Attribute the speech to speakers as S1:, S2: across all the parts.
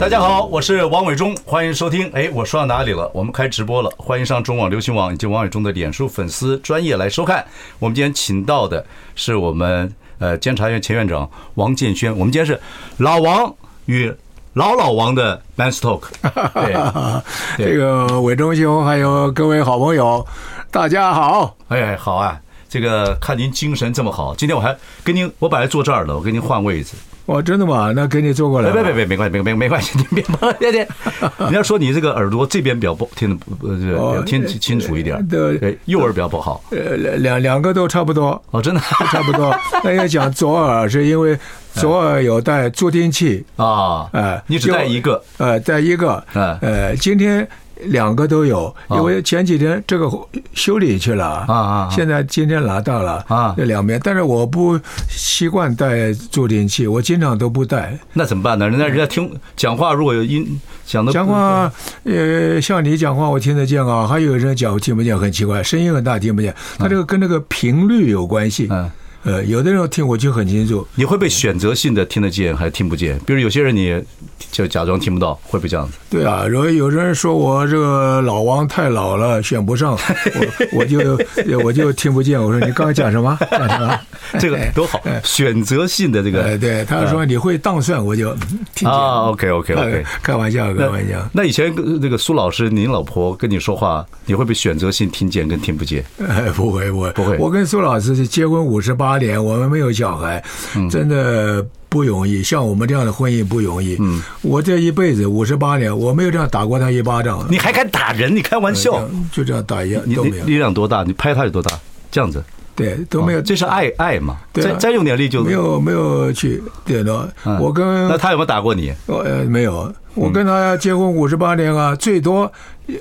S1: 大家好，我是王伟忠，欢迎收听。哎，我说到哪里了？我们开直播了，欢迎上中网流行网以及王伟忠的脸书粉丝专业来收看。我们今天请到的是我们呃监察院前院长王建轩。我们今天是老王与老老王的 Men's Talk。
S2: 对，这个伟忠兄还有各位好朋友，大家好。
S1: 哎，好啊，这个看您精神这么好，今天我还跟您，我本来坐这儿了，我跟您换位置。
S2: 哦，真的吗？那给你做过来。
S1: 别别别，没关系，没没没关系，你别忙，别别。人家 说你这个耳朵这边比较不听的不呃，听清楚一点。对，右耳比较不好。
S2: 呃，两两个都差不多。
S1: 哦，真的
S2: 差不多。那要讲左耳，是因为左耳有带助听器
S1: 啊。哎，你只带一个？
S2: 呃，带一个。呃，呃，今天。两个都有，因为前几天这个修理去了啊啊，现在今天拿到了啊，这两边，但是我不习惯带助听器，我经常都不带。
S1: 那怎么办呢？人家人家听讲话，如果有音讲的
S2: 讲话，呃，像你讲话我听得见啊，还有人讲我听不见，很奇怪，声音很大听不见，它这个跟那个频率有关系。嗯。呃，有的人听我就很清楚。
S1: 你会被选择性的听得见还是听不见？比如有些人你就假装听不到，会不会这样子？
S2: 对啊，如果有人说我这个老王太老了，选不上，我我就我就听不见。我说你刚才讲什么？讲什么？
S1: 这个多好，选择性的这个。
S2: 对，他说你会当算，我就听见。
S1: 啊，OK OK OK，
S2: 开玩笑，开玩笑。
S1: 那以前那个苏老师，您老婆跟你说话，你会不会选择性听见跟听不见？
S2: 哎，不会，不会，
S1: 不会。
S2: 我跟苏老师是结婚五十八。八年，我们没有小孩，真的不容易。像我们这样的婚姻不容易。嗯，我这一辈子五十八年，我没有这样打过他一巴掌。
S1: 你还敢打人？你开玩笑？
S2: 就这样打一样，
S1: 你力量多大？你拍他有多大？这样子？
S2: 对，都没有。
S1: 这是爱爱嘛？再再用点力就
S2: 没有没有去对的。我跟
S1: 那他有没有打过你？
S2: 呃，没有。我跟他结婚五十八年啊，最多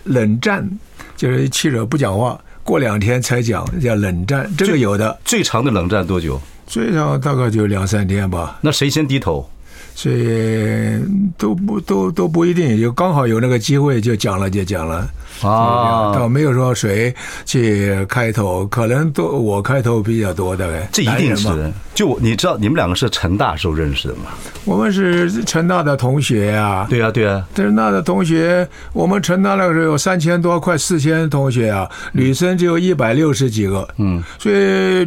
S2: 冷战，就是气着不讲话。过两天才讲叫冷战，这个有的。
S1: 最长的冷战多久？
S2: 最长大概就两三天吧。
S1: 那谁先低头？
S2: 所以都不都都不一定，就刚好有那个机会就讲了就讲了。啊，倒没有说谁去开头，可能都我开头比较多大
S1: 概。这一定是就你知道，你们两个是成大时候认识的吗？
S2: 我们是成大的同学呀。
S1: 对啊，对啊。
S2: 成大的同学，我们成大那个时候有三千多，快四千同学啊，女生只有一百六十几个。嗯，所以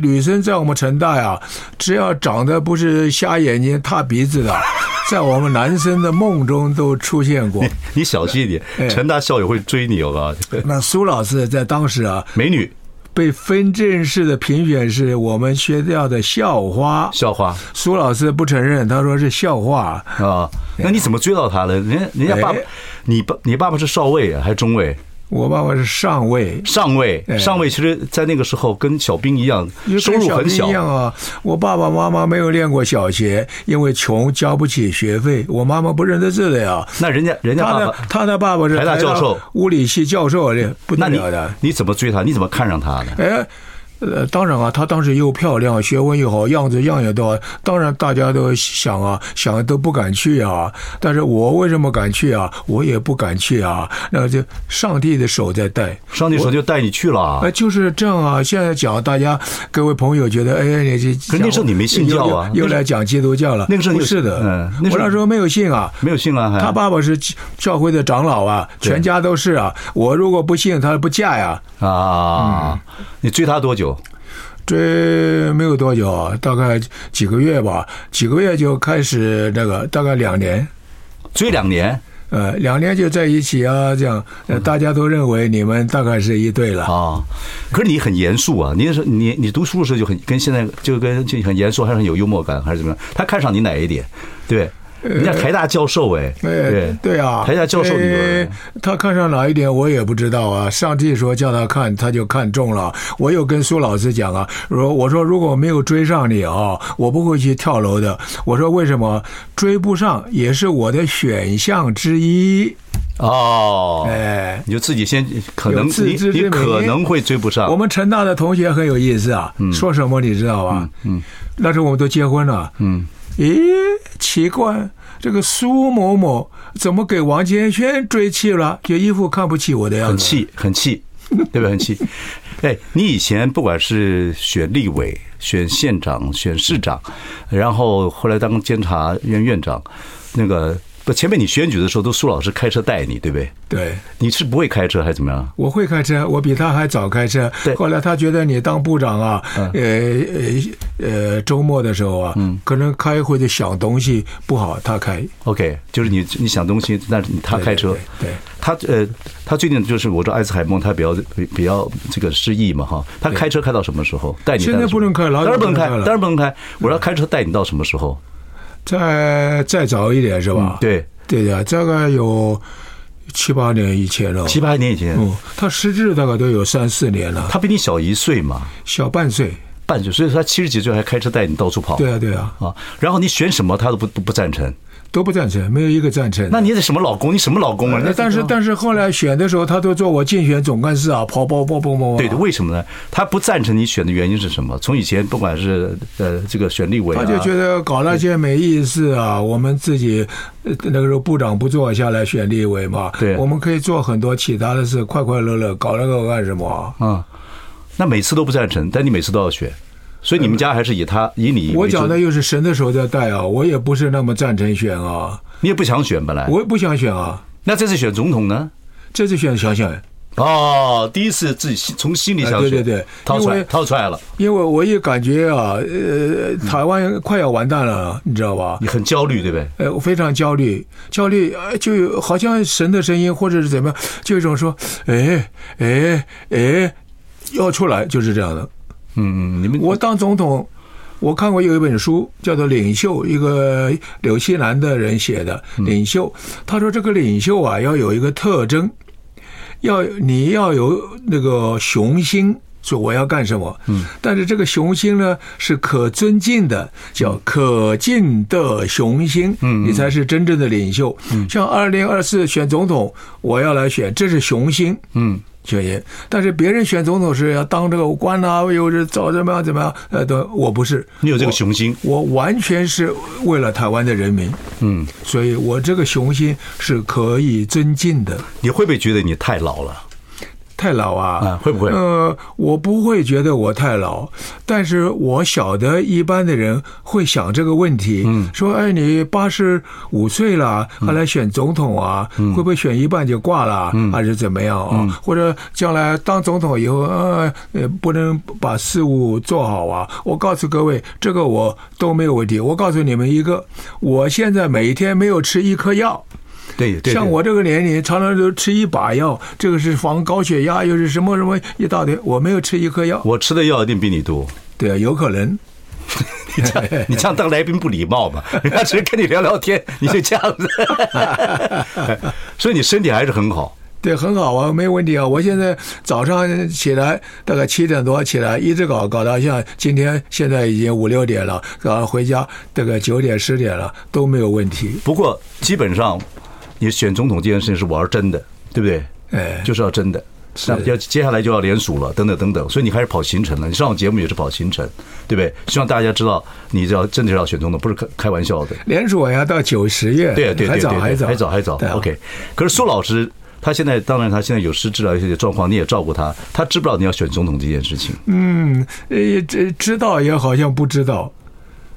S2: 女生在我们成大呀，只要长得不是瞎眼睛、塌鼻子的，在我们男生的梦中都出现过。
S1: 你小心一点，成大校友会追你哦。
S2: 那苏老师在当时啊，
S1: 美女
S2: 被分镇式的评选是我们学校的校花。
S1: 校花，
S2: 苏老师不承认，他说是校花
S1: 啊。那你怎么追到他了？人家人家爸爸，你爸你爸爸是少尉还是中尉？
S2: 我爸爸是上尉，
S1: 上尉，上尉，其实，在那个时候跟小兵一样，收入很小。
S2: 一样啊，我爸爸妈妈没有念过小学，因为穷交不起学费。我妈妈不认得字的呀。
S1: 那人家，人家爸爸，
S2: 他的爸爸是
S1: 台大教授，
S2: 物理系教授的，不得了的。
S1: 你怎么追他？你怎么看上他的？
S2: 哎。呃，当然啊，她当时又漂亮，学问又好，样子样也多。当然大家都想啊，想都不敢去啊。但是我为什么敢去啊？我也不敢去啊。那就上帝的手在带，
S1: 上帝手就带你去了。
S2: 哎，就是这样啊。现在讲，大家各位朋友觉得，哎，你这
S1: 可是那时候你没信教啊，
S2: 又来讲基督教了。
S1: 那个时候
S2: 不是的，嗯，我那时候没有信啊，
S1: 没有信啊。
S2: 他爸爸是教会的长老啊，全家都是啊。我如果不信，他不嫁呀。
S1: 啊，你追他多久？
S2: 追没有多久，大概几个月吧，几个月就开始那个，大概两年，
S1: 追两年，
S2: 呃，两年就在一起啊，这样，呃，大家都认为你们大概是一对了啊。
S1: 可是你很严肃啊，你是你你读书的时候就很跟现在就跟就很严肃，还是很有幽默感，还是怎么样？他看上你哪一点？对。人家台大教授哎，
S2: 对对啊，
S1: 台大教授女儿，
S2: 他看上哪一点我也不知道啊。上帝说叫他看，他就看中了。我有跟苏老师讲啊，说我说如果没有追上你啊，我不会去跳楼的。我说为什么追不上也是我的选项之一。
S1: 哦，
S2: 哎，
S1: 你就自己先可能
S2: 自
S1: 你你可能会追不上。
S2: 我们成大的同学很有意思啊，说什么你知道吧？
S1: 嗯
S2: 那时候我们都结婚了，
S1: 嗯，
S2: 咦，奇怪，这个苏某某怎么给王建轩追气了？就一副看不起我的样子，
S1: 很气，很气，对不对？很气。哎，你以前不管是选立委、选县长、选市长，然后后来当监察院院长，那个不前面你选举的时候都苏老师开车带你，对不对？
S2: 对。
S1: 你是不会开车还是怎么样？
S2: 我会开车，我比他还早开车。
S1: 对
S2: 后来他觉得你当部长啊，呃呃呃，周末的时候啊，
S1: 嗯
S2: 可能开会的想东西不好，他开。
S1: OK，就是你你想东西，但是他开车。
S2: 对对对对
S1: 他呃，他最近就是我说艾斯海默，他比较比比较这个失忆嘛哈。他开车开到什么时候？带你
S2: 现在不能开，
S1: 当然不能开，
S2: 了
S1: 当然不能开。我要开车带你到什么时候？
S2: 再再早一点是吧？
S1: 对
S2: 对的，大概有七八年以前了。
S1: 七八年以前。
S2: 嗯，他失智大概都有三四年了。
S1: 他比你小一岁嘛，
S2: 小半岁，
S1: 半岁，所以他七十几岁还开车带你到处跑。
S2: 对啊，对啊。
S1: 啊，然后你选什么他都不不不赞成。
S2: 都不赞成，没有一个赞成。
S1: 那你得什么老公？你什么老公啊？
S2: 那但是但是后来选的时候，他都做我竞选总干事啊，跑跑跑跑跑。
S1: 对的，为什么呢？他不赞成你选的原因是什么？从以前不管是呃这个选立委，
S2: 他就觉得搞那些没意思啊。我们自己那个时候部长不做下来选立委嘛，
S1: 对，
S2: 我们可以做很多其他的事，快快乐乐搞那个干什么啊？
S1: 嗯，那每次都不赞成，但你每次都要选。所以你们家还是以他以你，
S2: 我讲的又是神的手在带啊，我也不是那么赞成选啊。
S1: 你也不想选本来，
S2: 我也不想选啊。
S1: 那这次选总统呢？
S2: 这次选想想，
S1: 哦，第一次自己从心里想选，
S2: 对对对，
S1: 掏出来掏出来了。
S2: 因为我也感觉啊，呃，台湾快要完蛋了，你知道吧？
S1: 你很焦虑，对不对？
S2: 呃，我非常焦虑，焦虑，就好像神的声音，或者是怎么样，就一种说，哎哎哎，要出来，就是这样的。
S1: 嗯嗯，你们
S2: 我当总统，我看过有一本书叫做《领袖》，一个纽西兰的人写的《领袖》。他说这个领袖啊，要有一个特征，要你要有那个雄心，说我要干什么。嗯。但是这个雄心呢，是可尊敬的，叫可敬的雄心。嗯。你才是真正的领袖。嗯。像二零二四选总统，我要来选，这是雄心。嗯。选人，但是别人选总统是要当这个官啊，又是找怎么样怎么样，呃，对我不是。
S1: 你有这个雄心，
S2: 我完全是为了台湾的人民。嗯，所以我这个雄心是可以尊敬的。
S1: 你会不会觉得你太老了？
S2: 太老啊？
S1: 啊，会不会？
S2: 呃，我不会觉得我太老，但是我晓得一般的人会想这个问题，嗯，说，哎，你八十五岁了，还来选总统啊？会不会选一半就挂了，还是怎么样啊？或者将来当总统以后，呃，不能把事务做好啊？我告诉各位，这个我都没有问题。我告诉你们一个，我现在每天没有吃一颗药。
S1: 对，对，
S2: 像我这个年龄，常常都吃一把药，这个是防高血压，又是什么什么一大堆，我没有吃一颗药。
S1: 我吃的药一定比你多。
S2: 对啊，有可能。
S1: 你这样，你这样当来宾不礼貌嘛？人家只是跟你聊聊天，你就这样子。所以你身体还是很好。
S2: 对，很好啊，没问题啊。我现在早上起来大概七点多起来，一直搞搞到像今天现在已经五六点了，搞到回家大概九点十点了都没有问题。
S1: 不过基本上。你选总统这件事情是玩真的，对不对？
S2: 哎，
S1: 就是要真的。那要接下来就要连署了，等等等等。所以你开始跑行程了。你上我节目也是跑行程，对不对？希望大家知道，你只要真的要选总统，不是开开玩笑的。
S2: 连署要到九十月，
S1: 对对对，
S2: 还早还早
S1: 还早还早。OK。可是苏老师他现在当然他现在有失智啊，一些状况，你也照顾他，他知不知道你要选总统这件事情？
S2: 嗯，呃，这知道也好像不知道。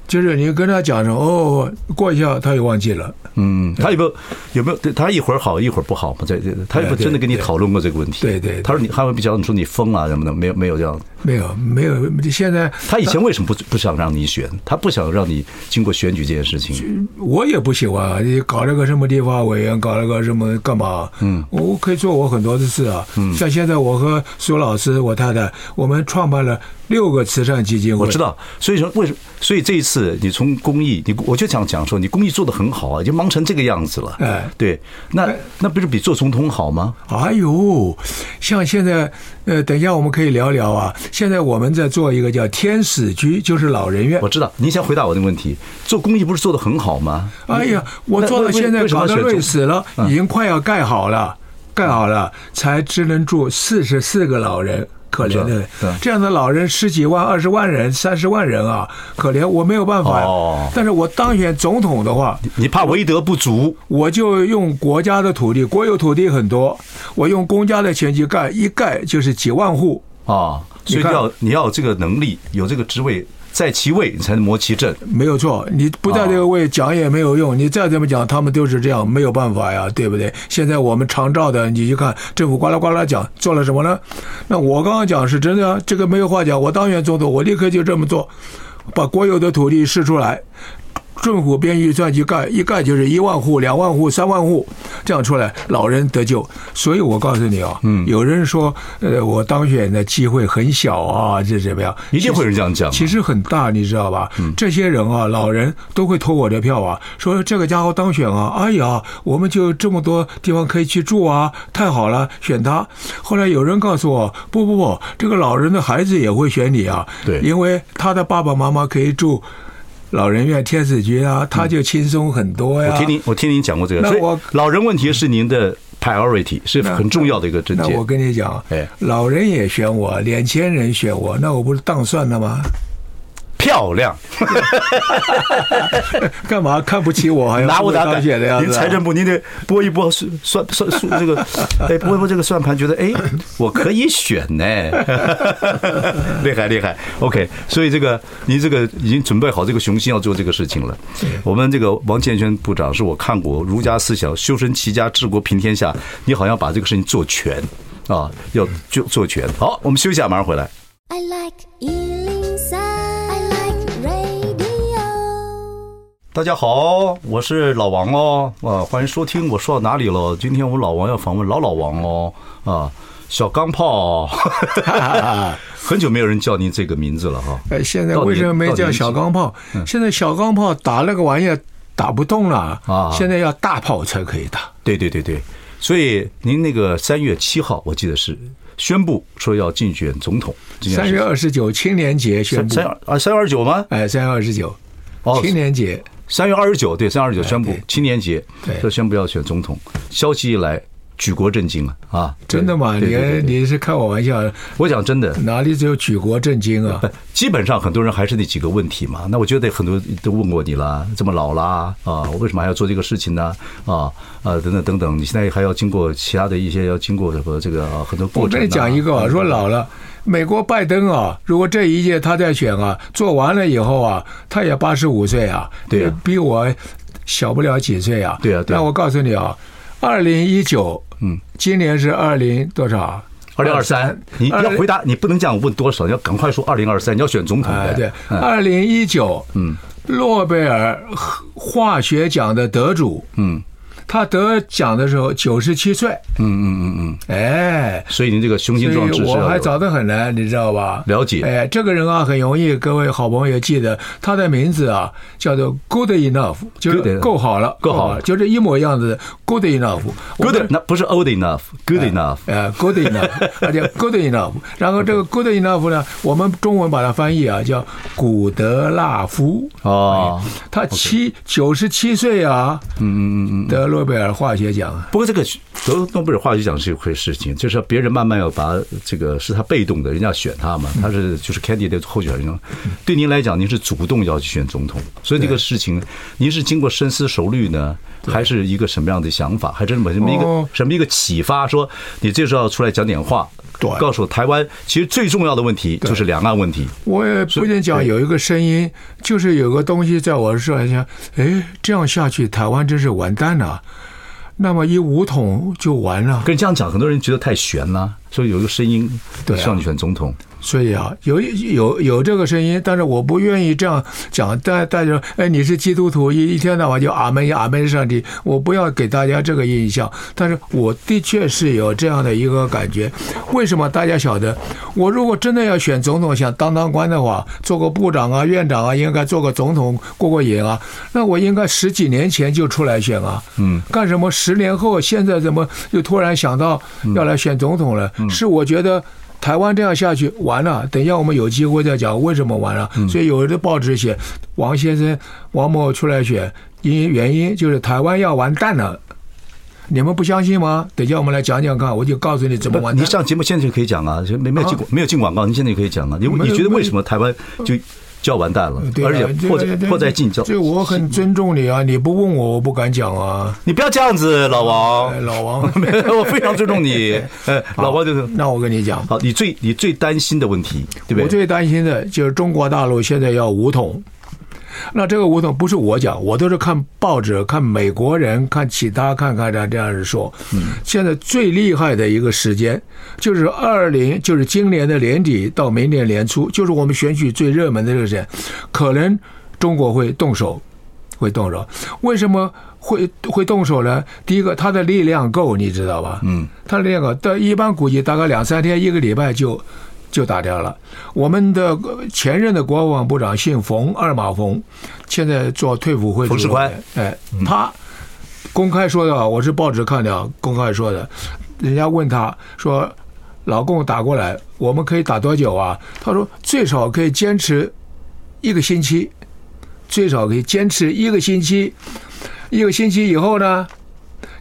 S2: 就是你跟他讲说哦，过一下他又忘记了。
S1: 嗯，他有没有有没有？他一会儿好一会儿不好嘛？在这，他有没有真的跟你讨论过这个问题？
S2: 对对，
S1: 他说你，他会比较你说你疯啊什么的，没有没有这样。
S2: 没有没有，现在
S1: 他以前为什么不不想让你选？他不想让你经过选举这件事情。
S2: 我也不喜欢啊，你搞了个什么地方委员，搞了个什么干嘛？嗯，我可以做我很多的事啊。嗯，像现在我和苏老师，我太太，我们创办了六个慈善基金会。
S1: 我知道，所以说为什么？所以这一次你从公益，你我就想讲说，你公益做得很好啊，已经忙成这个样子了。哎，对，那那不是比做总统好吗？
S2: 哎呦，像现在呃，等一下我们可以聊聊啊。现在我们在做一个叫天使居，就是老人院。
S1: 我知道，您先回答我的问题。做公益不是做的很好吗？
S2: 哎呀，我做到现在搞得累死了，已经快要盖好了，盖好了才只能住四十四个老人。可怜的，这样的老人十几万、二十万人、三十万人啊，可怜，我没有办法。哦，但是我当选总统的话，
S1: 你怕为德不足，
S2: 我就用国家的土地，国有土地很多，我用公家的钱去盖，一盖就是几万户
S1: 啊。所以要你要有这个能力，有这个职位。在其位，你才能谋其政。
S2: 没有错，你不在这个位讲也没有用。你再怎么讲，他们都是这样，没有办法呀，对不对？现在我们常照的，你去看政府呱啦呱啦讲做了什么呢？那我刚刚讲是真的啊，这个没有话讲。我当选总统，我立刻就这么做，把国有的土地释出来。政府编预算去盖，一盖就是一万户、两万户、三万户，这样出来，老人得救。所以我告诉你啊，嗯，有人说，呃，我当选的机会很小啊，这怎么样？
S1: 一定会有人这样讲。
S2: 其实很大，你知道吧？嗯，这些人啊，老人都会投我的票啊，说这个家伙当选啊，哎呀，我们就这么多地方可以去住啊，太好了，选他。后来有人告诉我，不不不，这个老人的孩子也会选你啊，
S1: 对，
S2: 因为他的爸爸妈妈可以住。老人院天使局啊，他就轻松很多呀。
S1: 我听您，我听您讲过这个。所以老人问题是您的 priority，是很重要的一个症结。
S2: 那我跟你讲，哎，老人也选我，两千人选我，那我不是当算了吗？
S1: 漂亮，
S2: 干嘛看不起我？还要拿我当选的样子？
S1: 您财政部，您得拨一拨算算算算这个，哎，拨一拨这个算盘，觉得哎，我可以选呢，厉害厉害。OK，所以这个您这个已经准备好这个雄心要做这个事情了。我们这个王建轩部长是我看过儒家思想、修身齐家、治国平天下，你好像把这个事情做全啊，要就做全。好，我们休息一下，马上回来。I like 大家好，我是老王哦，啊，欢迎收听。我说到哪里了？今天我们老王要访问老老王哦，啊，小钢炮，很久没有人叫您这个名字了哈。
S2: 哎，现在为什么没叫小钢炮？现在小钢炮打那个玩意儿打不动了啊，现在要大炮才可以打。
S1: 对对对对，所以您那个三月七号，我记得是宣布说要竞选总统。
S2: 三月二十九青年节宣布。
S1: 三啊，三月二十九吗？
S2: 哎，三月二十九，青年节。
S1: 三月二十九，对，三月二十九宣布青年节，就宣布要选总统。消息一来，举国震惊啊！啊，
S2: 真的吗？你你是开我玩笑？
S1: 我讲真的，
S2: 哪里只有举国震惊啊？
S1: 基本上很多人还是那几个问题嘛。那我觉得很多都问过你了，这么老啦啊，我为什么还要做这个事情呢？啊啊，等等等等，你现在还要经过其他的一些要经过什么这个啊很多过程。
S2: 我跟你讲一个，说老了。美国拜登啊，如果这一届他在选啊，做完了以后啊，他也八十五岁啊，
S1: 对，
S2: 比我小不了几岁啊。
S1: 对啊，
S2: 那我告诉你啊，二零一九，嗯，今年是二零多少？
S1: 二零二三。你要回答，你不能这样问多少，你要赶快说二零二三，你要选总统。
S2: 哎，对，二零一九，嗯，诺贝尔化学奖的得主，嗯。他得奖的时候九十七岁，嗯嗯嗯嗯，哎，
S1: 所以您这个雄心壮志，
S2: 我还早得很呢，你知道吧？
S1: 了解，
S2: 哎，这个人啊很容易，各位好朋友记得他的名字啊，叫做 Good enough，就是够好了，够好了，就是一模一样的 Good enough，Good
S1: 那不是 old enough，Good enough，
S2: 哎，Good enough，而且 Good enough，然后这个 Good enough 呢，我们中文把它翻译啊叫古德纳夫。哦，他七九十七岁啊，嗯嗯嗯嗯，得了。诺贝尔化学奖，
S1: 不过这个得诺贝尔化学奖是一回事情，就是别人慢慢要把这个是他被动的，人家选他嘛，他是就是 candidate 候选人。对您来讲，您是主动要去选总统，所以这个事情您是经过深思熟虑呢，还是一个什么样的想法？还是什么什么一个什么一个启发？说你这时候要出来讲点话，对，告诉台湾，其实最重要的问题就是两岸问题。
S2: 我也不禁讲有一个声音，就是有个东西在我说一下，哎，这样下去，台湾真是完蛋了。那么一武统就完了。
S1: 跟你这样讲，很多人觉得太悬了，所以有一个声音，对，希望你选总统。
S2: 所以啊，有有有这个声音，但是我不愿意这样讲。但大家，哎，你是基督徒，一一天到晚就阿门阿门上帝，我不要给大家这个印象。但是我的确是有这样的一个感觉。为什么大家晓得？我如果真的要选总统，想当当官的话，做个部长啊、院长啊，应该做个总统过过瘾啊。那我应该十几年前就出来选啊。嗯。干什么？十年后，现在怎么又突然想到要来选总统了？是我觉得。台湾这样下去完了，等一下我们有机会再讲为什么完了。所以有的报纸写王先生王某出来选，因原因就是台湾要完蛋了。你们不相信吗？等一下我们来讲讲看，我就告诉你怎么完蛋。
S1: 你上节目现在就可以讲啊，没没有进没有进广告，你现在就可以讲啊。你你觉得为什么台湾就？就要完蛋了，而且迫在迫在近，
S2: 这我很尊重你啊！你不问我，我不敢讲啊！
S1: 你不要这样子，老王，
S2: 老王，
S1: 我非常尊重你。哎，老王就是。
S2: 那我跟你讲，
S1: 好，你最你最担心的问题，对不对？
S2: 我最担心的就是中国大陆现在要武统。那这个吴总不是我讲，我都是看报纸、看美国人、看其他看看这这样子说。嗯，现在最厉害的一个时间就是二零，就是今年的年底到明年年初，就是我们选举最热门的这个时间，可能中国会动手，会动手。为什么会会动手呢？第一个，他的力量够，你知道吧？嗯，他的力量够，但一般估计大概两三天、一个礼拜就。就打掉了。我们的前任的国防部长姓冯，二马冯，现在做退伍会主席。哎，他公开说的，我是报纸看的，公开说的。人家问他说：“老共打过来，我们可以打多久啊？”他说：“最少可以坚持一个星期，最少可以坚持一个星期。一个星期以后呢，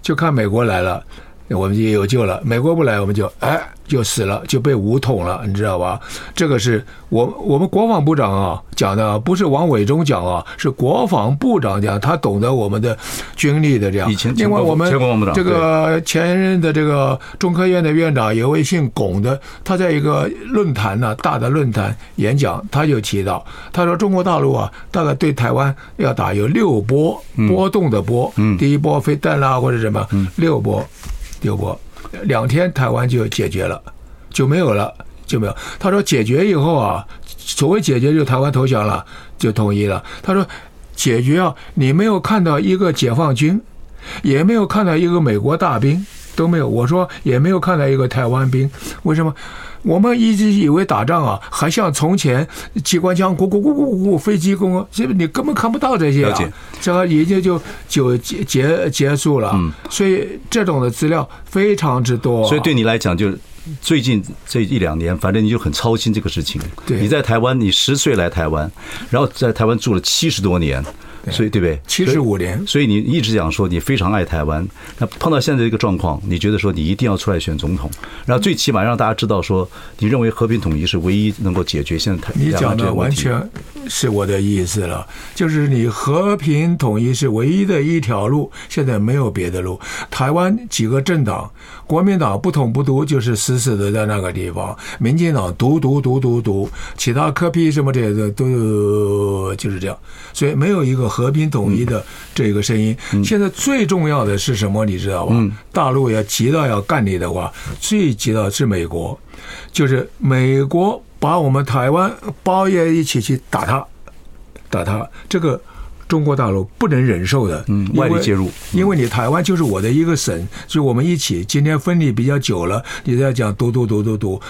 S2: 就看美国来了。”我们也有救了。美国不来，我们就哎就死了，就被武统了，你知道吧？这个是我我们国防部长啊讲的，不是王伟忠讲啊，是国防部长讲，他懂得我们的军力的这样。
S1: 以前
S2: 另外我们这个前任的这个中科院的院长有位姓龚的，他在一个论坛呢，大的论坛演讲，他就提到，他说中国大陆啊，大概对台湾要打有六波波动的波，第一波飞弹啦或者什么六波。有过，两天台湾就解决了，就没有了，就没有。他说解决以后啊，所谓解决就台湾投降了，就统一了。他说解决啊，你没有看到一个解放军，也没有看到一个美国大兵，都没有。我说也没有看到一个台湾兵，为什么？我们一直以为打仗啊，还像从前机关枪咕咕咕咕咕，飞机攻，这你根本看不到这些啊，这个已经就就结结结束了。嗯，所以这种的资料非常之多。
S1: 所以对你来讲，就最近这一两年，反正你就很操心这个事情。
S2: 对，
S1: 你在台湾，你十岁来台湾，然后在台湾住了七十多年。所以对不对？
S2: 七十五年。
S1: 所以你一直讲说你非常爱台湾。那碰到现在这个状况，你觉得说你一定要出来选总统，然后最起码让大家知道说，你认为和平统一是唯一能够解决现在台湾。
S2: 你讲的完全是我的意思了，就是你和平统一是唯一的一条路，现在没有别的路。台湾几个政党，国民党不统不独，就是死死的在那个地方；民进党独独独独独，其他科批什么这些都就是这样。所以没有一个。和平统一的这个声音，现在最重要的是什么？你知道吧？大陆要急到要干你的话，最急的是美国，就是美国把我们台湾包也一起去打他，打他。这个中国大陆不能忍受的，
S1: 嗯，外力介入，
S2: 因为你台湾就是我的一个省，就我们一起。今天分离比较久了，你在讲独独独独独，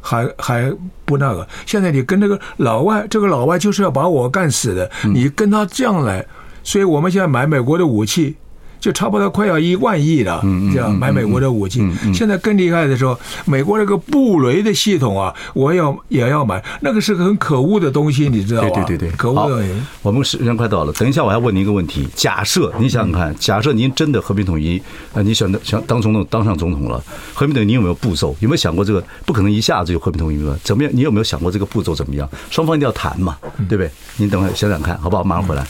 S2: 还还不那个。现在你跟这个老外，这个老外就是要把我干死的。你跟他这样来，所以我们现在买美国的武器。就差不多快要一万亿了，这样买美国的武器。现在更厉害的时候，美国那个布雷的系统啊，我要也要买。那个是个很可恶的东西，你知道吗？
S1: 对对对对，
S2: 可恶的。
S1: 我们时间快到了，等一下我还问您一个问题：假设您想想看，假设您真的和平统一，啊，你想想当总统当上总统了，和平统一，你有没有步骤？有没有想过这个不可能一下子就和平统一了？怎么样？你有没有想过这个步骤怎么样？双方一定要谈嘛，对不对？您等会想想看，好不好？马上回来。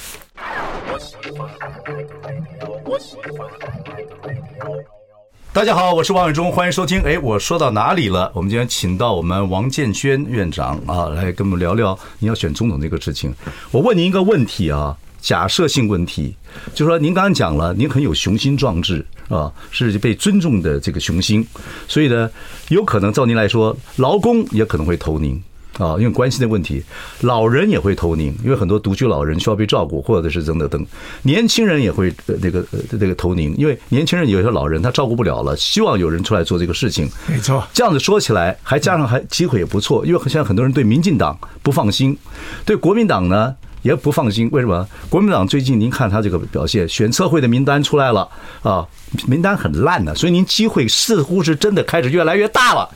S1: 大家好，我是王伟忠，欢迎收听。哎，我说到哪里了？我们今天请到我们王建轩院长啊，来跟我们聊聊您要选总统这个事情。我问您一个问题啊，假设性问题，就是说您刚刚讲了，您很有雄心壮志啊，是被尊重的这个雄心，所以呢，有可能照您来说，劳工也可能会投您。啊，因为关系的问题，老人也会投您，因为很多独居老人需要被照顾，或者是等等等。年轻人也会那个那个投您，因为年轻人有些老人他照顾不了了，希望有人出来做这个事情。
S2: 没错，
S1: 这样子说起来，还加上还机会也不错，因为现在很多人对民进党不放心，对国民党呢也不放心。为什么？国民党最近您看他这个表现，选测会的名单出来了啊，名单很烂的，所以您机会似乎是真的开始越来越大了。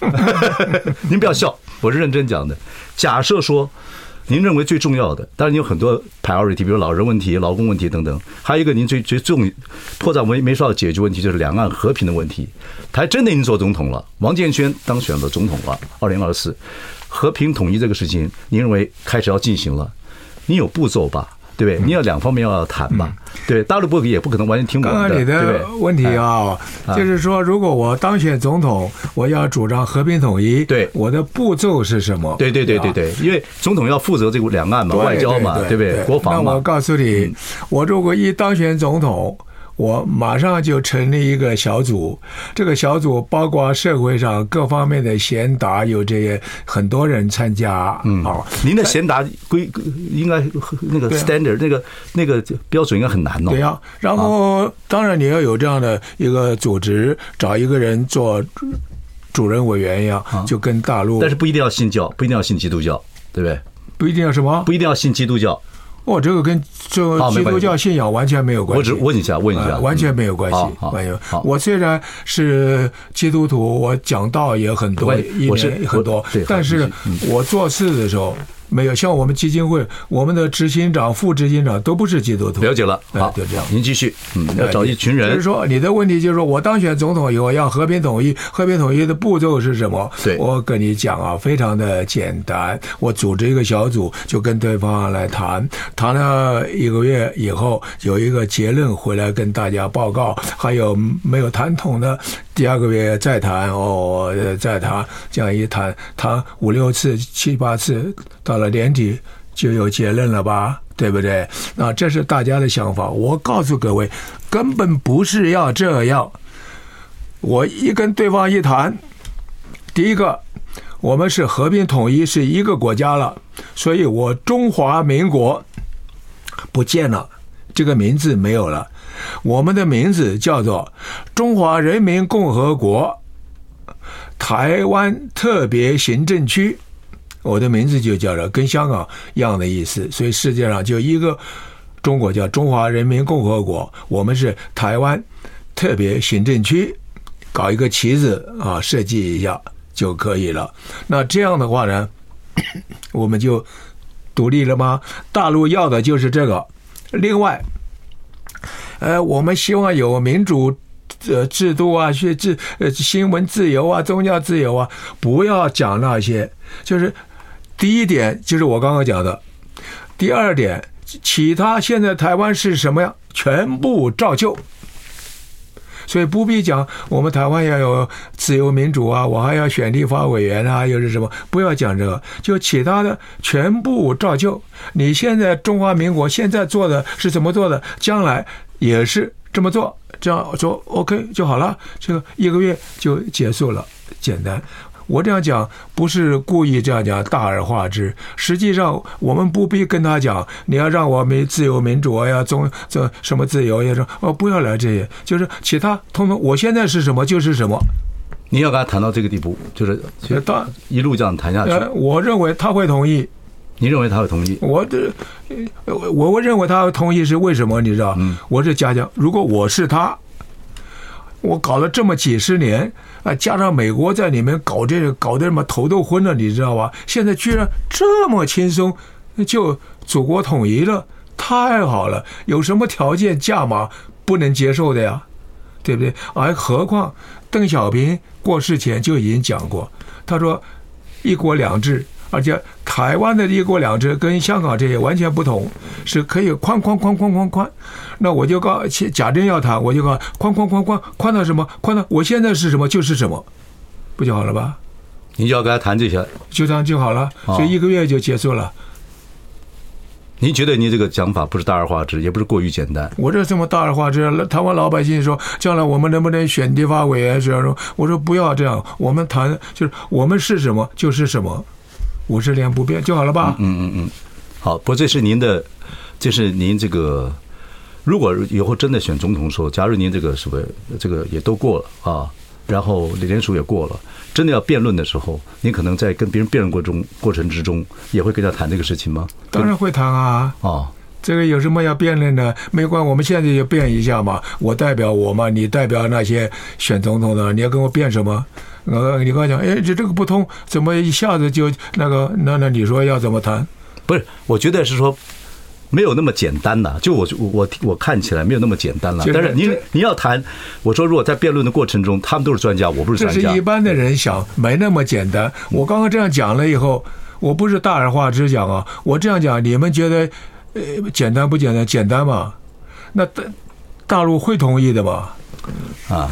S1: 您不要笑，我是认真讲的。假设说，您认为最重要的，当然你有很多 priority，比如老人问题、劳工问题等等，还有一个您最最重迫在眉眉梢的解决问题，就是两岸和平的问题。他还真的已经做总统了，王建轩当选了总统了，二零二四和平统一这个事情，您认为开始要进行了？你有步骤吧？对不对？你要两方面要谈嘛？对，大陆不也不可能完全听我
S2: 们的。刚刚你的问题啊，就是说，如果我当选总统，我要主张和平统一，
S1: 对，
S2: 我的步骤是什么？
S1: 对对对对对，因为总统要负责这个两岸嘛，外交嘛，对不对？国防嘛。
S2: 那我告诉你，我如果一当选总统。我马上就成立一个小组，这个小组包括社会上各方面的贤达，有这些很多人参加。嗯，好，
S1: 您的贤达规应该那个 standard 那个那个标准应该很难哦。
S2: 对呀，然后当然你要有这样的一个组织，找一个人做主任委员一样，就跟大陆。
S1: 但是不一定要信教，不一定要信基督教，对不对？
S2: 不一定要什么？
S1: 不一定要信基督教。
S2: 哦，这个跟这个基督教信仰完全没有关系。
S1: 我只问一下，问一下，
S2: 完全没有关系。没有。我虽然是基督徒，我讲道也很多，一年很多，但是我做事的时候。没有，像我们基金会，我们的执行长、副执行长都不是基督徒。
S1: 了解了，好，就这样。您继续，嗯，要找一群人。
S2: 就是说，你的问题就是说我当选总统以后要和平统一，和平统一的步骤是什么？
S1: 对，
S2: 我跟你讲啊，非常的简单。我组织一个小组，就跟对方来谈，谈了一个月以后，有一个结论回来跟大家报告。还有没有谈通的，第二个月再谈，哦，再谈，这样一谈，谈五六次、七八次，到。到了年底就有结论了吧，对不对？那这是大家的想法。我告诉各位，根本不是要这样。我一跟对方一谈，第一个，我们是和平统一，是一个国家了，所以我中华民国不见了，这个名字没有了，我们的名字叫做中华人民共和国台湾特别行政区。我的名字就叫做跟香港一样的意思，所以世界上就一个中国叫中华人民共和国，我们是台湾特别行政区，搞一个旗子啊，设计一下就可以了。那这样的话呢，我们就独立了吗？大陆要的就是这个。另外，呃，我们希望有民主呃制度啊，去自呃新闻自由啊，宗教自由啊，不要讲那些，就是。第一点就是我刚刚讲的，第二点，其他现在台湾是什么样，全部照旧，所以不必讲我们台湾要有自由民主啊，我还要选立法委员啊，又是什么？不要讲这个，就其他的全部照旧。你现在中华民国现在做的是怎么做的，将来也是这么做，这样说 OK 就好了，这个一个月就结束了，简单。我这样讲不是故意这样讲，大而化之。实际上，我们不必跟他讲，你要让我们自由民主啊，要宗这什么自由，呀说哦，不要来这些，就是其他通通。我现在是什么就是什么。
S1: 你要跟他谈到这个地步，就是当一路这样谈下去。
S2: 我认为他会同意。
S1: 你认为他会同意？
S2: 我这，我我认为他会同意是为什么？你知道？嗯。我是假讲，如果我是他。我搞了这么几十年啊，加上美国在里面搞这，搞得什么头都昏了，你知道吧？现在居然这么轻松就祖国统一了，太好了！有什么条件价码不能接受的呀？对不对？而何况邓小平过世前就已经讲过，他说“一国两制”。而且台湾的一国两制跟香港这些完全不同，是可以宽宽宽宽宽宽。那我就告假定要谈，我就告宽宽宽宽宽到什么？宽到我现在是什么就是什么，不就好了吧？
S1: 你就要跟他谈这些，
S2: 就这样就好了。所以一个月就结束了。
S1: 您觉得您这个讲法不是大而化之，也不是过于简单？
S2: 我这这么大而化之，台湾老百姓说，将来我们能不能选立法委员？这样说，我说不要这样，我们谈就是我们是什么就是什么。五十年不变就好了吧？
S1: 嗯嗯嗯，好。不过这是您的，这是您这个，如果以后真的选总统的时候，假如您这个是不是这个也都过了啊？然后联署也过了，真的要辩论的时候，您可能在跟别人辩论过中过程之中，也会跟他谈这个事情吗？
S2: 当然会谈啊。
S1: 哦，
S2: 这个有什么要辩论的？没关系，我们现在就辩一下嘛。我代表我嘛，你代表那些选总统的，你要跟我辩什么？呃，你刚才讲，哎，这这个不通，怎么一下子就那个？那那你说要怎么谈？
S1: 不是，我觉得是说没有那么简单的。就我我我看起来没有那么简单了。但是你你要谈，我说如果在辩论的过程中，他们都是专家，我不是专家。
S2: 这是一般的人想，没那么简单。我刚刚这样讲了以后，我不是大而化之讲啊，我这样讲，你们觉得？呃，简单不简单？简单嘛？那大大陆会同意的吧？
S1: 啊，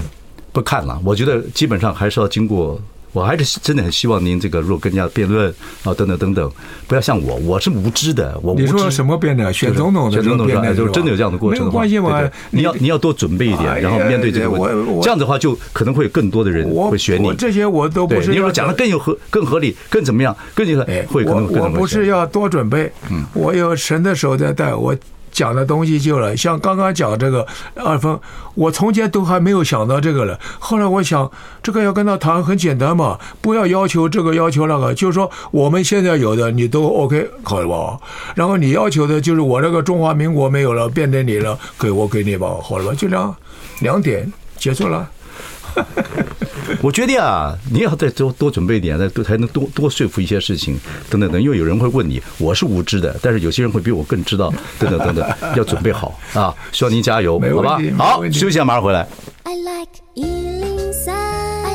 S1: 不看了。我觉得基本上还是要经过。我还是真的很希望您这个，如果跟人家辩论啊，等等等等，不要像我，我是无知的。我
S2: 你说什么辩论？选总统的时候辩论，
S1: 就真的有这样的过程的话。
S2: 没有关系嘛？
S1: 对对你要你要多准备一点，然后面对这个问题。这样子的话，就可能会有更多的人会选你。
S2: 这些我都不是。
S1: 你说讲的更有合、更合理、更怎么样？更有会可能更。
S2: 我不是要多准备，我有神的手在带我。讲的东西就了，像刚刚讲这个二峰，我从前都还没有想到这个了。后来我想，这个要跟他谈很简单嘛，不要要求这个要求那个，就是说我们现在有的你都 OK 好了吧？然后你要求的就是我这个中华民国没有了，变成你了，给我给你吧，好了吧？就这样，两点结束了。
S1: 我觉得啊，你要再多多准备一点，再多才能多多说服一些事情，等等等。因为有人会问你，我是无知的，但是有些人会比我更知道，等等等等，要准备好啊！希望您加油，好吧？好，休息一下，马上回来。I like 103, I like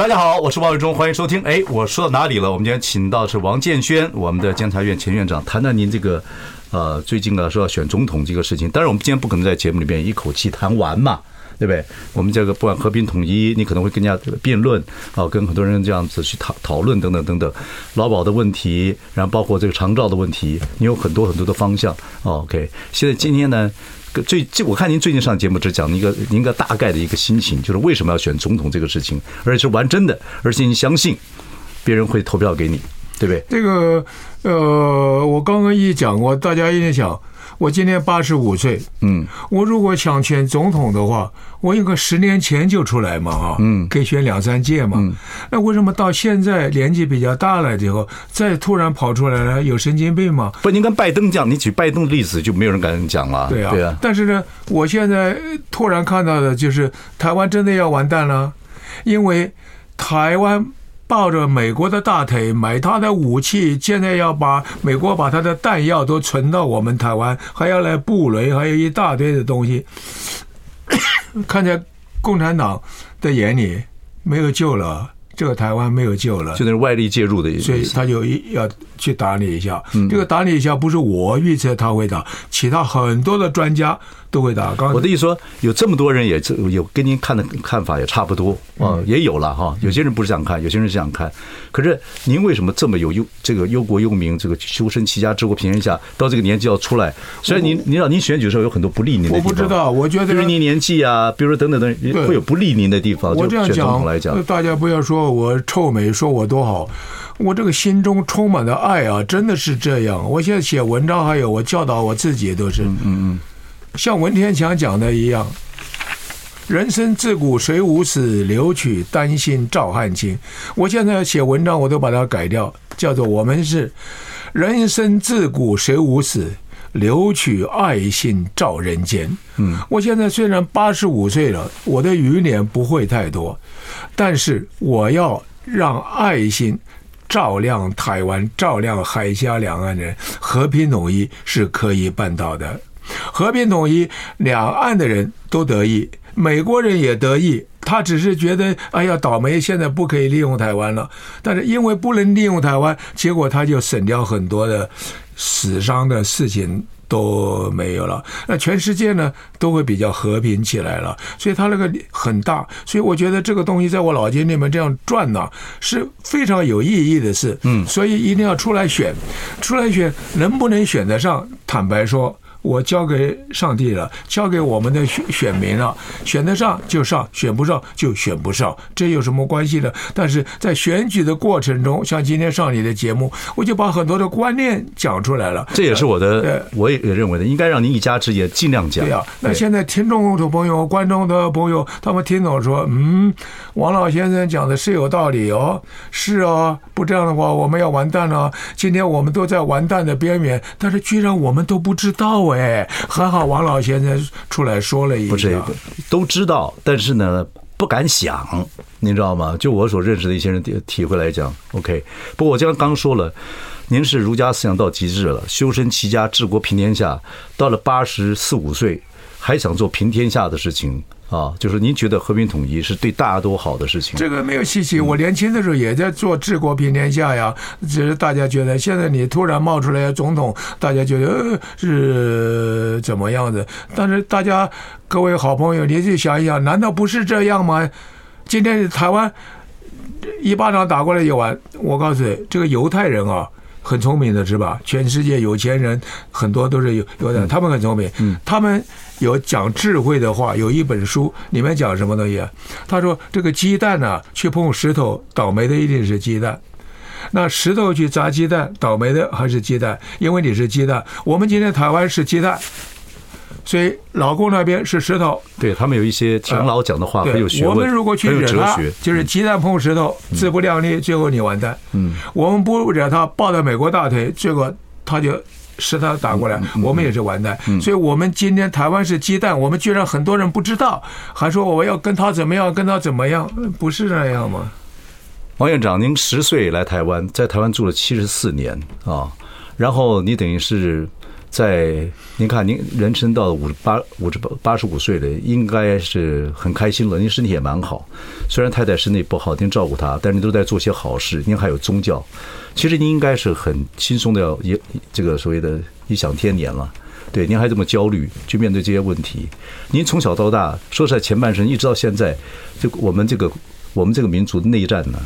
S1: 大家好，我是王伟忠，欢迎收听。哎，我说到哪里了？我们今天请到是王建煊，我们的监察院前院长，谈谈您这个。呃，最近呢说要选总统这个事情，当然我们今天不可能在节目里边一口气谈完嘛，对不对？我们这个不管和平统一，你可能会更加辩论啊，跟很多人这样子去讨讨论等等等等，劳保的问题，然后包括这个长照的问题，你有很多很多的方向。OK，现在今天呢，最这我看您最近上节目只讲一个一个大概的一个心情，就是为什么要选总统这个事情，而且是玩真的，而且你相信别人会投票给你。对不对？
S2: 这个呃，我刚刚一讲过，大家一定想，我今年八十五岁，嗯，我如果想选总统的话，我应该十年前就出来嘛，哈，嗯，可以选两三届嘛，嗯，那为什么到现在年纪比较大了以后，再突然跑出来了？有神经病吗？
S1: 不，您跟拜登讲，你举拜登的例子，就没有人敢讲了。
S2: 对啊，
S1: 对啊。
S2: 但是呢，我现在突然看到的就是台湾真的要完蛋了，因为台湾。抱着美国的大腿买他的武器，现在要把美国把他的弹药都存到我们台湾，还要来布雷，还有一大堆的东西。看在共产党的眼里，没有救了，这个台湾没有救了，
S1: 现在是外力介入的意思，
S2: 所以他就要去打你一下。这个打你一下不是我预测他会打，其他很多的专家。都会打。
S1: 我的意思说，有这么多人也有跟您看的看法也差不多啊，也有了哈。有些人不是这样看，有些人是这样看。可是您为什么这么有忧这个忧国忧民，这个修身齐家治国平天下，到这个年纪要出来？虽然您您让您选举的时候有很多不利您的地方，
S2: 我不知道，我觉得，
S1: 比如您年纪啊，比如说等等等，会有不利您的地方。
S2: 我这样讲，大家不要说我臭美，说我多好，我这个心中充满了爱啊，真的是这样。我现在写文章，还有我教导我自己，都是嗯嗯。像文天祥讲的一样，人生自古谁无死，留取丹心照汗青。我现在写文章，我都把它改掉，叫做我们是人生自古谁无死，留取爱心照人间。嗯，我现在虽然八十五岁了，我的余年不会太多，但是我要让爱心照亮台湾，照亮海峡两岸人，和平统一是可以办到的。和平统一，两岸的人都得益，美国人也得益。他只是觉得，哎呀，倒霉，现在不可以利用台湾了。但是因为不能利用台湾，结果他就省掉很多的死伤的事情都没有了。那全世界呢，都会比较和平起来了。所以他那个很大。所以我觉得这个东西在我脑筋里面这样转呢，是非常有意义的事。嗯，所以一定要出来选，出来选能不能选得上？坦白说。我交给上帝了，交给我们的选选民了，选得上就上，选不上就选不上，这有什么关系呢？但是在选举的过程中，像今天上你的节目，我就把很多的观念讲出来了。
S1: 这也是我的，我也也认为的，应该让您一家之言尽量讲。
S2: 对啊，那现在听众的朋友、观众的朋友，他们听懂说，嗯，王老先生讲的是有道理哦，是哦，不这样的话，我们要完蛋了。今天我们都在完蛋的边缘，但是居然我们都不知道。哎，还好王老先生出来说了一下，不是
S1: 都知道，但是呢不敢想，您知道吗？就我所认识的一些人体体会来讲，OK。不过我刚刚说了，您是儒家思想到极致了，修身齐家治国平天下，到了八十四五岁还想做平天下的事情。啊，就是您觉得和平统一是对大家都好的事情。
S2: 这个没有稀奇，我年轻的时候也在做治国平天下呀。只是大家觉得，现在你突然冒出来总统，大家觉得呃是怎么样的？但是大家各位好朋友，你去想一想，难道不是这样吗？今天台湾一巴掌打过来就完。我告诉你，这个犹太人啊。很聪明的是吧？全世界有钱人很多都是有有的，他们很聪明。嗯，他们有讲智慧的话，有一本书里面讲什么东西啊？他说这个鸡蛋呢，去碰石头，倒霉的一定是鸡蛋。那石头去砸鸡蛋，倒霉的还是鸡蛋，因为你是鸡蛋。我们今天台湾是鸡蛋。所以老公那边是石头，
S1: 对他们有一些长老讲的话很有学问，
S2: 我们如果去惹他，就是鸡蛋碰石头，自不量力，最后你完蛋。嗯，我们不惹他，抱着美国大腿，结果他就石头打过来，我们也是完蛋。所以，我们今天台湾是鸡蛋，我们居然很多人不知道，还说我要跟他怎么样，跟他怎么样，不是那样吗？
S1: 王院长，您十岁来台湾，在台湾住了七十四年啊，然后你等于是。在您看，您人生到了五十八、五十八、八十五岁了，应该是很开心了。您身体也蛮好，虽然太太身体不好，您照顾她，但是您都在做些好事。您还有宗教，其实您应该是很轻松的，也这个所谓的异想天年了。对，您还这么焦虑去面对这些问题。您从小到大，说实在，前半生一直到现在，就我们这个我们这个民族的内战呢。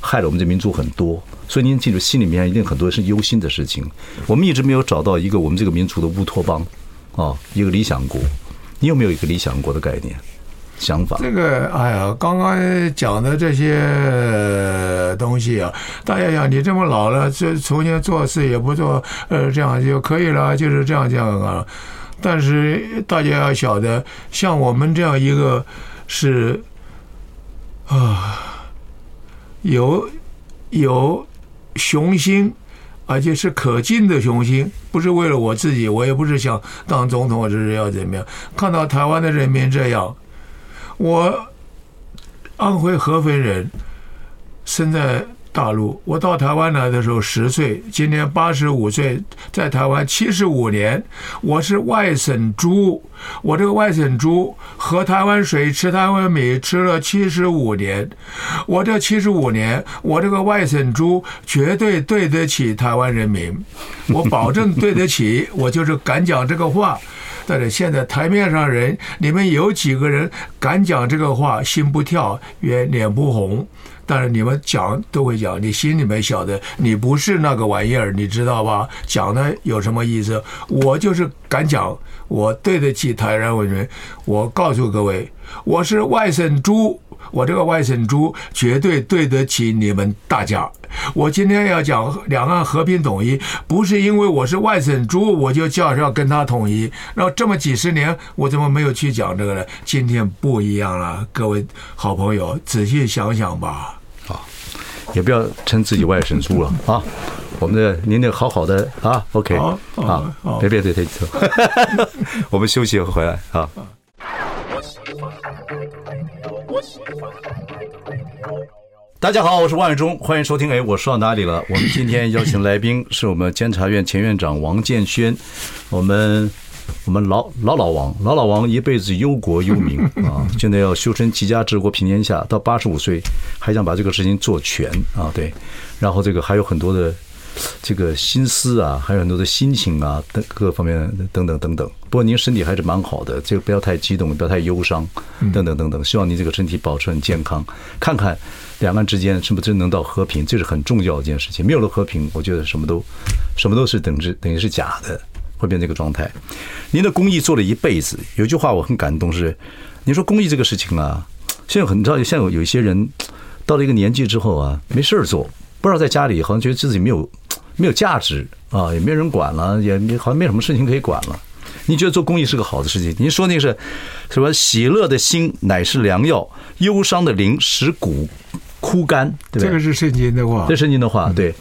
S1: 害了我们这民族很多，所以您记住，心里面一定很多是忧心的事情。我们一直没有找到一个我们这个民族的乌托邦，啊，一个理想国。你有没有一个理想国的概念、想法？
S2: 这个，哎呀，刚刚讲的这些东西啊，大家想，你这么老了，这重新做事也不做，呃，这样就可以了，就是这样这样啊。但是大家要晓得，像我们这样一个是啊。有有雄心，而且是可敬的雄心，不是为了我自己，我也不是想当总统或者是要怎么样。看到台湾的人民这样，我安徽合肥人，生在。大陆，我到台湾来的时候十岁，今年八十五岁，在台湾七十五年，我是外省猪，我这个外省猪喝台湾水，吃台湾米，吃了七十五年，我这七十五年，我这个外省猪绝对对得起台湾人民，我保证对得起，我就是敢讲这个话。但是现在台面上人，你们有几个人敢讲这个话，心不跳，脸脸不红？但是你们讲都会讲，你心里面晓得你不是那个玩意儿，你知道吧？讲的有什么意思？我就是敢讲，我对得起台湾人。我告诉各位，我是外省猪，我这个外省猪绝对对得起你们大家。我今天要讲两岸和平统一，不是因为我是外省猪，我就叫要跟他统一。然后这么几十年，我怎么没有去讲这个呢？今天不一样了，各位好朋友，仔细想想吧。
S1: 啊也不要称自己外省猪了啊！我们的您得好好的啊，OK 啊，别别对对对，我们休息和回来啊。大家好，我是万伟忠，欢迎收听。哎，我说到哪里了？我们今天邀请来宾是我们监察院前院长王建煊，我们。我们老老老王，老老王一辈子忧国忧民啊，现在要修身齐家治国平天下，到八十五岁还想把这个事情做全啊，对，然后这个还有很多的这个心思啊，还有很多的心情啊，等各方面等等等等。不过您身体还是蛮好的，这个不要太激动，不要太忧伤，等等等等。希望您这个身体保持很健康，看看两岸之间是不是真能到和平，这是很重要的一件事情。没有了和平，我觉得什么都什么都是等于等于是假的。会变这个状态。您的公益做了一辈子，有句话我很感动是，您说公益这个事情啊，现在很知道，现在有有一些人到了一个年纪之后啊，没事儿做，不知道在家里好像觉得自己没有没有价值啊，也没人管了，也好像没什么事情可以管了。你觉得做公益是个好的事情？您说那个是什么？喜乐的心乃是良药，忧伤的灵使骨枯干？
S2: 这个是圣经的话，
S1: 这是圣经的话，对。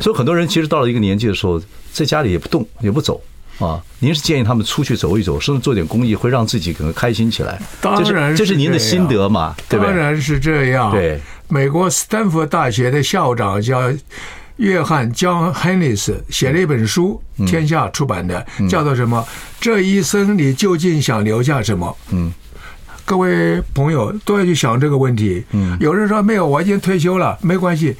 S1: 所以很多人其实到了一个年纪的时候，在家里也不动，也不走啊。您是建议他们出去走一走，甚至做点公益，会让自己可能开心起来。
S2: 当然是
S1: 这是您的心得嘛，对不对？
S2: 当然是这样。
S1: 对，
S2: 美国斯坦福大学的校长叫。约翰· John Hennis 写了一本书，天下出版的，叫做什么？这一生你究竟想留下什么？嗯，各位朋友都要去想这个问题。嗯，有人说没有，我已经退休了，没关系。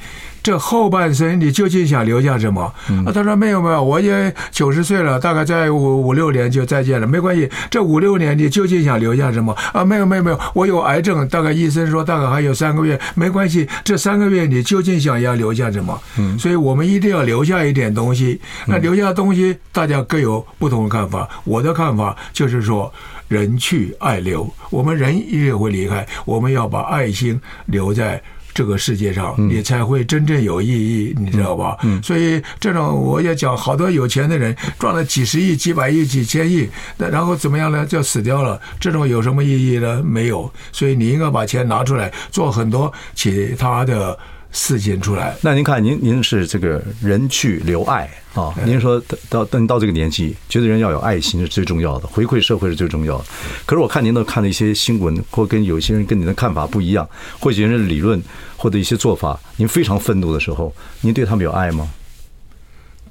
S2: 这后半生你究竟想留下什么？啊，他说没有没有，我也九十岁了，大概在五五六年就再见了，没关系。这五六年你究竟想留下什么？啊，没有没有没有，我有癌症，大概医生说大概还有三个月，没关系。这三个月你究竟想要留下什么？嗯，所以我们一定要留下一点东西。那留下东西，大家各有不同的看法。我的看法就是说，人去爱留，我们人一定会离开，我们要把爱心留在。这个世界上，你才会真正有意义，你知道吧？嗯，所以这种我也讲，好多有钱的人赚了几十亿、几百亿、几千亿，那然后怎么样呢？就死掉了。这种有什么意义呢？没有。所以你应该把钱拿出来做很多其他的。事情出来，
S1: 那您看，您您是这个人去留爱啊？您说到到到这个年纪，觉得人要有爱心是最重要的，回馈社会是最重要的。可是我看您都看了一些新闻，或跟有些人跟你的看法不一样，或者有些人的理论或者一些做法，您非常愤怒的时候，您对他们有爱吗？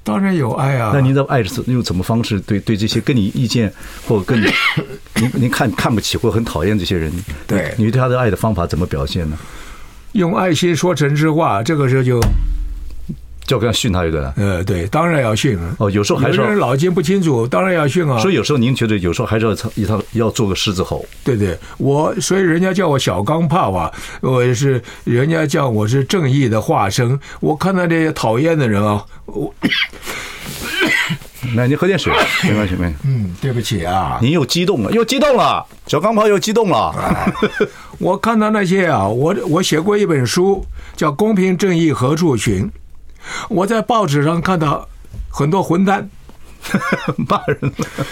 S2: 当然有爱啊。
S1: 那您的爱是用什么方式对对这些跟你意见或跟你 您您看看不起或很讨厌这些人？
S2: 对，
S1: 你对他的爱的方法怎么表现呢？
S2: 用爱心说诚实话，这个时候就
S1: 就跟他训他一顿。
S2: 呃，对，当然要训。
S1: 哦，有时候还是
S2: 人脑筋不清楚，当然要训啊。
S1: 所以有时候您觉得有时候还是要一套要做个狮子吼。
S2: 对对，我所以人家叫我小钢炮啊，我是人家叫我是正义的化身。我看到这些讨厌的人啊，我。
S1: 那你喝点水，没关系，没关系。
S2: 嗯，对不起啊，
S1: 您又激动了，又激动了，小钢炮又激动了。
S2: 我看到那些啊，我我写过一本书，叫《公平正义何处寻》。我在报纸上看到很多混蛋
S1: 骂人了。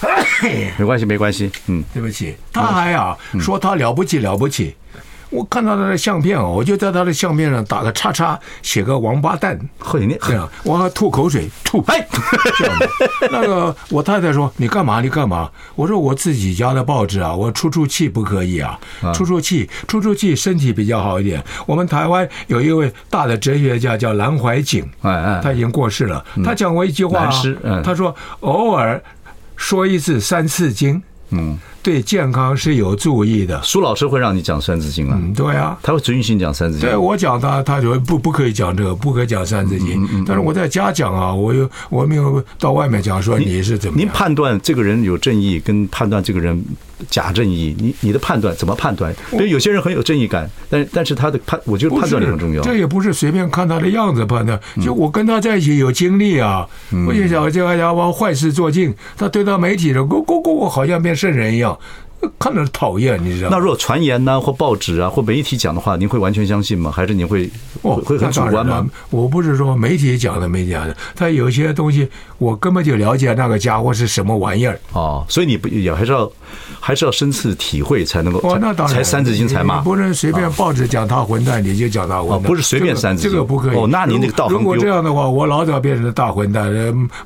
S1: 没关系，没关系。嗯，
S2: 对不起，他还啊说他了不起，了不起。我看到他的相片哦，我就在他的相片上打个叉叉，写个王八蛋。
S1: 会你
S2: 这样，我还吐口水，吐。哎，这样的。那个我太太说：“你干嘛？你干嘛？”我说：“我自己家的报纸啊，我出出气不可以啊？出出气，出出气，身体比较好一点。”我们台湾有一位大的哲学家叫蓝怀瑾，哎哎，他已经过世了。他讲过一句话，他说：“偶尔说一次《三次经》。”嗯。对健康是有注意的。
S1: 苏老师会让你讲《三字经》啊？
S2: 嗯，对啊，
S1: 他会准许你讲《三字经》。
S2: 对我讲他，他就不不可以讲这个，不可以讲《三字经》。但是我在家讲啊，我又我没有到外面讲，说你是怎么？
S1: 您判断这个人有正义，跟判断这个人假正义，你你的判断怎么判断？因为有些人很有正义感，但但是他的判，我觉得判断力很重要。
S2: 这也不是随便看他的样子判断，就我跟他在一起有经历啊。我就想这个家伙坏事做尽，他对到媒体的，咕咕咕，好像变圣人一样。看着讨厌，你知道？
S1: 那如果传言呢，或报纸啊，或媒体讲的话，您会完全相信吗？还是您会会会很主观吗？
S2: 我不是说媒体讲的没讲的，他有些东西我根本就了解那个家伙是什么玩意儿。
S1: 哦，所以你不也还是要还是要深次体会才能够。哦，那当然。才三字经才骂。
S2: 不能随便报纸讲他混蛋，你就讲他混蛋。
S1: 不是随便三字经。
S2: 这个不可以。
S1: 哦，那您那个道行。
S2: 如果这样的话，我老早变成了大混蛋。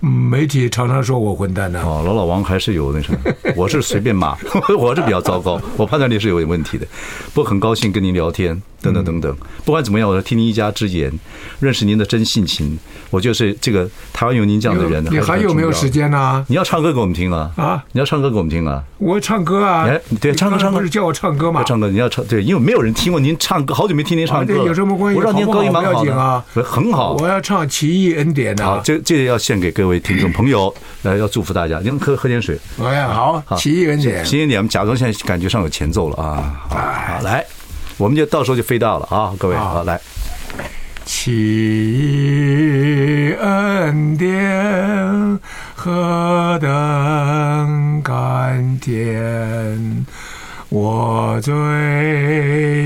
S2: 媒体常常说我混蛋呢。
S1: 哦，老老王还是有那什么，我是随便骂。我是比较糟糕，我判断力是有点问题的。不过很高兴跟您聊天，等等等等。不管怎么样，我要听您一家之言，认识您的真性情。我就是这个台湾有您这样的人。
S2: 你还有没有时间呢？
S1: 你要唱歌给我们听啊！啊，你要唱歌给我们听啊！
S2: 我唱歌啊！
S1: 哎，对，唱歌唱歌，
S2: 不是叫我唱歌吗？
S1: 唱歌，你要唱对，因为没有人听过您唱歌，好久没听您唱歌。
S2: 有什么关系？
S1: 我让您高音蛮好的
S2: 啊，
S1: 很好。
S2: 我要唱《奇异恩典》啊！
S1: 这这个要献给各位听众朋友，来要祝福大家。您喝喝点水。
S2: 哎呀，好，《奇异恩典》。
S1: 奇异恩典，我们假装现在感觉上有前奏了啊！好，来，我们就到时候就飞到了啊！各位，好来。奇异恩典。
S2: 何等甘甜，我罪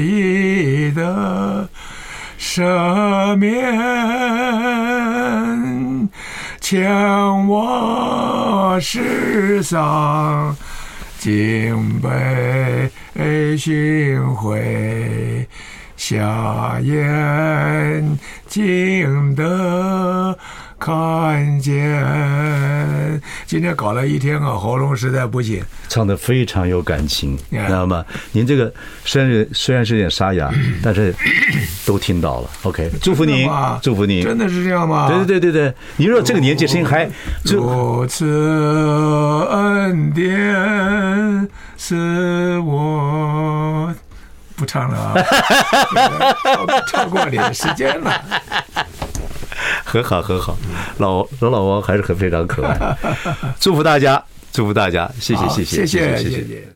S2: 已得赦免，前我世上尽被寻回，瞎眼竟得。看见，今天搞了一天啊，喉咙实在不行。
S1: 唱的非常有感情，知道吗？您这个虽然虽然是有点沙哑，但是都听到了。OK，祝福您，祝福您。
S2: 真的是这样吗？
S1: 对对对对对，您若这个年纪声音还
S2: 如此恩典，是我不唱了啊，超过你的时间了。
S1: 很好，很好，老老老王还是很非常可爱，祝福大家，祝福大家，谢谢，谢谢，谢谢，谢谢。